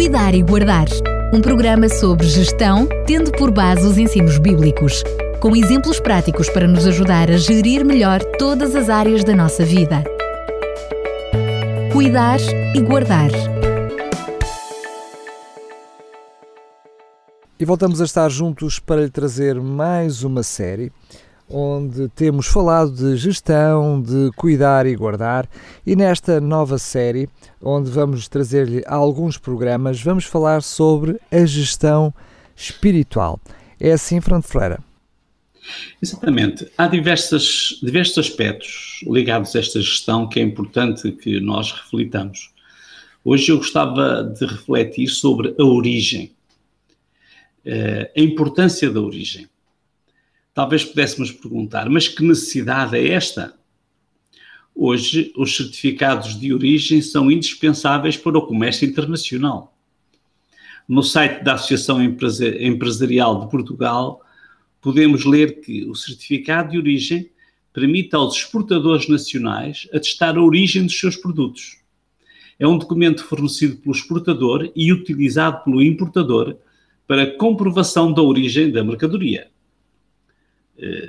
Cuidar e Guardar, um programa sobre gestão, tendo por base os ensinos bíblicos, com exemplos práticos para nos ajudar a gerir melhor todas as áreas da nossa vida. Cuidar e Guardar. E voltamos a estar juntos para lhe trazer mais uma série onde temos falado de gestão, de cuidar e guardar, e nesta nova série, onde vamos trazer-lhe alguns programas, vamos falar sobre a gestão espiritual. É assim, Fernando Freira? Exatamente. Há diversas, diversos aspectos ligados a esta gestão que é importante que nós reflitamos. Hoje eu gostava de refletir sobre a origem, eh, a importância da origem talvez pudéssemos perguntar, mas que necessidade é esta? Hoje, os certificados de origem são indispensáveis para o comércio internacional. No site da Associação Empresarial de Portugal, podemos ler que o certificado de origem permite aos exportadores nacionais atestar a origem dos seus produtos. É um documento fornecido pelo exportador e utilizado pelo importador para comprovação da origem da mercadoria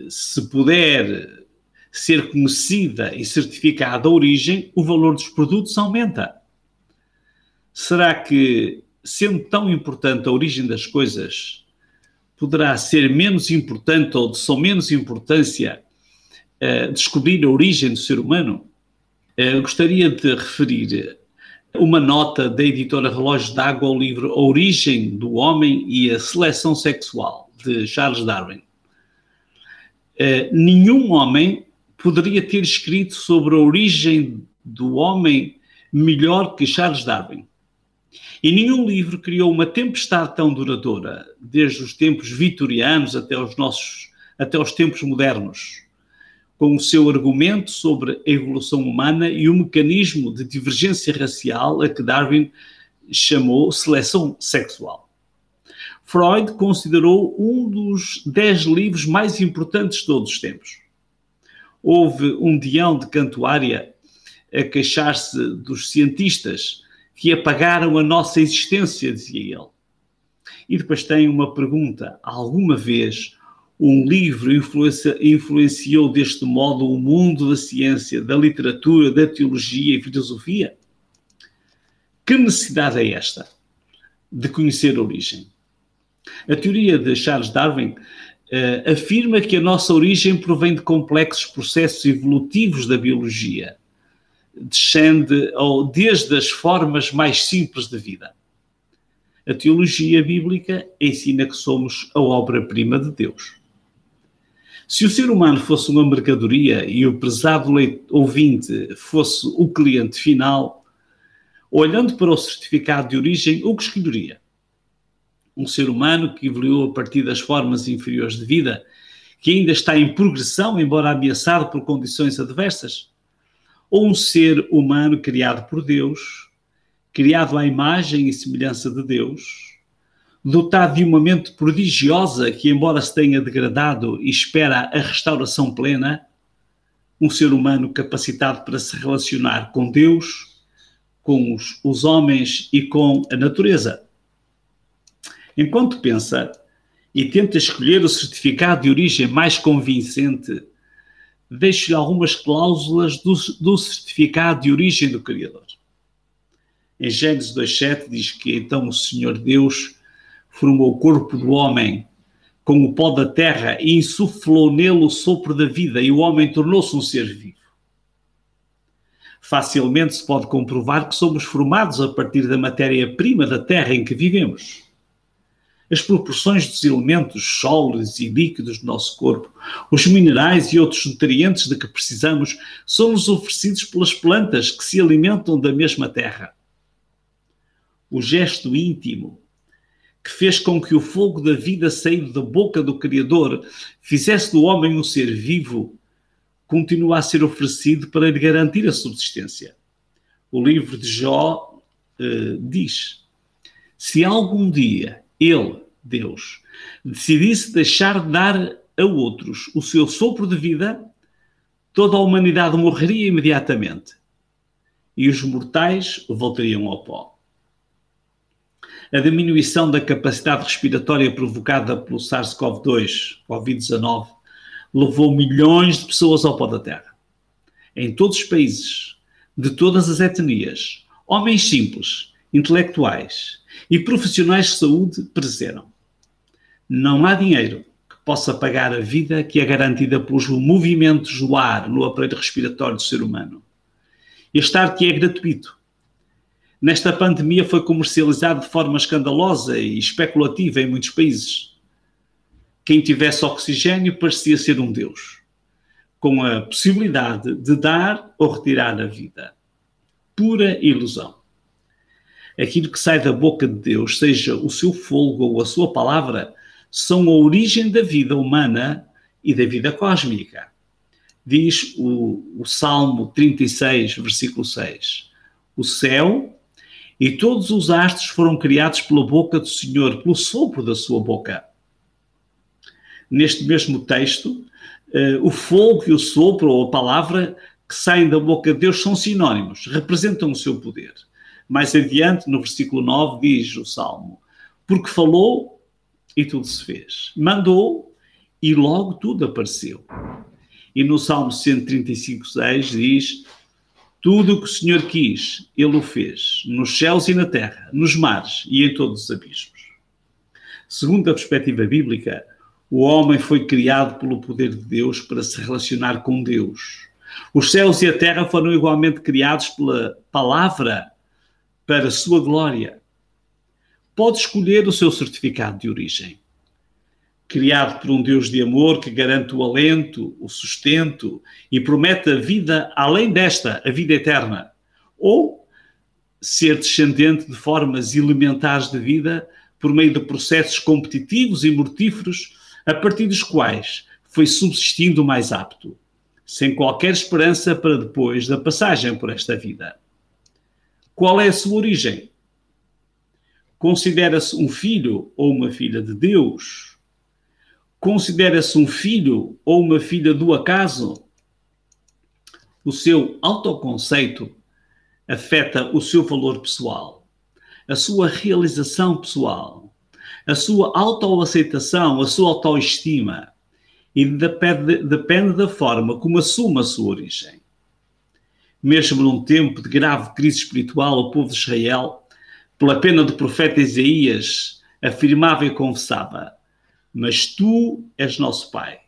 se puder ser conhecida e certificada a origem, o valor dos produtos aumenta. Será que, sendo tão importante a origem das coisas, poderá ser menos importante ou de só menos importância uh, descobrir a origem do ser humano? Uh, gostaria de referir uma nota da editora Relógio d'Água ao livro A Origem do Homem e a Seleção Sexual, de Charles Darwin. Eh, nenhum homem poderia ter escrito sobre a origem do homem melhor que Charles Darwin. E nenhum livro criou uma tempestade tão duradoura, desde os tempos vitorianos até os nossos, até os tempos modernos, com o seu argumento sobre a evolução humana e o mecanismo de divergência racial a que Darwin chamou seleção sexual. Freud considerou um dos dez livros mais importantes de todos os tempos. Houve um dião de cantuária a queixar-se dos cientistas que apagaram a nossa existência, dizia ele. E depois tem uma pergunta: alguma vez um livro influencia, influenciou deste modo o mundo da ciência, da literatura, da teologia e filosofia? Que necessidade é esta de conhecer a origem? A teoria de Charles Darwin uh, afirma que a nossa origem provém de complexos processos evolutivos da biologia, descende ou desde as formas mais simples da vida. A teologia bíblica ensina que somos a obra-prima de Deus. Se o ser humano fosse uma mercadoria e o prezado ouvinte fosse o cliente final, olhando para o certificado de origem, o que escolheria? Um ser humano que evoluiu a partir das formas inferiores de vida, que ainda está em progressão, embora ameaçado por condições adversas? Ou um ser humano criado por Deus, criado à imagem e semelhança de Deus, dotado de uma mente prodigiosa que, embora se tenha degradado e espera a restauração plena, um ser humano capacitado para se relacionar com Deus, com os, os homens e com a natureza. Enquanto pensa e tenta escolher o certificado de origem mais convincente, deixo-lhe algumas cláusulas do, do, certificado de origem do Criador. Em Gênesis 2,7 diz que então o Senhor Deus formou o corpo do homem com o pó da terra e insuflou nele o sopro da vida, e o homem tornou-se um ser vivo. Facilmente se pode comprovar que somos formados a partir da matéria-prima da terra em que vivemos as proporções dos elementos sólidos e líquidos do nosso corpo, os minerais e outros nutrientes de que precisamos são-nos oferecidos pelas plantas que se alimentam da mesma terra. O gesto íntimo que fez com que o fogo da vida saído da boca do Criador fizesse do homem um ser vivo, continua a ser oferecido para lhe garantir a subsistência. O livro de Jó uh, diz: Se algum dia ele, Deus, decidisse deixar de dar a outros o seu sopro de vida, toda a humanidade morreria imediatamente e os mortais voltariam ao pó. a diminuição da capacidade respiratória provocada pelo SARS-CoV-2, Covid-19, levou milhões de pessoas ao pó da Terra. Em todos os países, de todas as etnias, homens simples, intelectuais e profissionais de saúde pereceram. Não há dinheiro que possa pagar a vida que é garantida pelos movimentos do ar no aparelho respiratório do ser humano. Este ar que é gratuito. Nesta pandemia foi comercializado de forma escandalosa e especulativa em muitos países. Quem tivesse oxigênio parecia ser um Deus, com a possibilidade de dar ou retirar a vida. Pura ilusão. Aquilo que sai da boca de Deus, seja o seu fogo ou a sua palavra, são a origem da vida humana e da vida cósmica. Diz o, o Salmo 36, versículo 6. O céu e todos os astros foram criados pela boca do Senhor, pelo sopro da sua boca neste mesmo texto, uh, o fogo e o sopro, ou a palavra que saem da boca de Deus, são sinónimos, representam o seu poder. Mais adiante, no versículo 9, diz o Salmo: Porque falou e tudo se fez, mandou e logo tudo apareceu. E no Salmo 135, 6 diz: Tudo o que o Senhor quis, Ele o fez, nos céus e na terra, nos mares e em todos os abismos. Segundo a perspectiva bíblica, o homem foi criado pelo poder de Deus para se relacionar com Deus. Os céus e a terra foram igualmente criados pela palavra para a sua glória. Pode escolher o seu certificado de origem. Criado por um Deus de amor que garante o alento, o sustento e promete a vida além desta, a vida eterna. Ou ser descendente de formas elementares de vida por meio de processos competitivos e mortíferos a partir dos quais foi subsistindo mais apto, sem qualquer esperança para depois da passagem por esta vida. Qual é a sua origem? Considera-se um filho ou uma filha de Deus? Considera-se um filho ou uma filha do acaso? O seu autoconceito afeta o seu valor pessoal, a sua realização pessoal, a sua autoaceitação, a sua autoestima. E depende, depende da forma como assume a sua origem. Mesmo num tempo de grave crise espiritual, o povo de Israel, pela pena do profeta Isaías, afirmava e confessava: Mas tu és nosso Pai.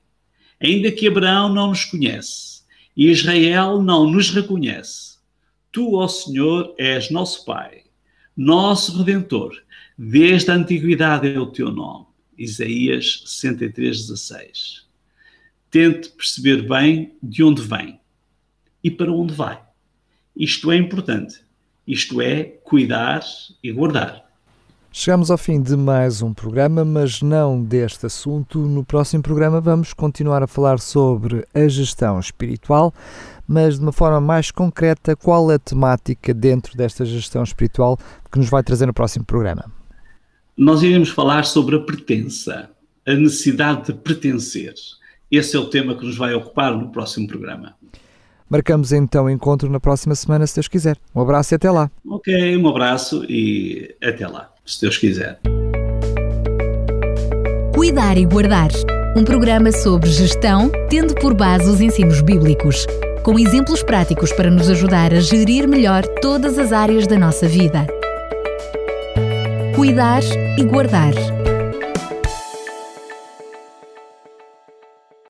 Ainda que Abraão não nos conhece e Israel não nos reconhece, tu, ó Senhor, és nosso Pai, nosso Redentor, Desde a antiguidade é o teu nome. Isaías 63, 16. Tente perceber bem de onde vem e para onde vai. Isto é importante. Isto é cuidar e guardar. Chegamos ao fim de mais um programa, mas não deste assunto. No próximo programa vamos continuar a falar sobre a gestão espiritual, mas de uma forma mais concreta, qual a temática dentro desta gestão espiritual que nos vai trazer no próximo programa? nós iremos falar sobre a pertença, a necessidade de pertencer. Esse é o tema que nos vai ocupar no próximo programa. Marcamos então o encontro na próxima semana, se Deus quiser. Um abraço e até lá. Ok, um abraço e até lá, se Deus quiser. Cuidar e Guardar um programa sobre gestão, tendo por base os ensinos bíblicos, com exemplos práticos para nos ajudar a gerir melhor todas as áreas da nossa vida cuidar e guardar.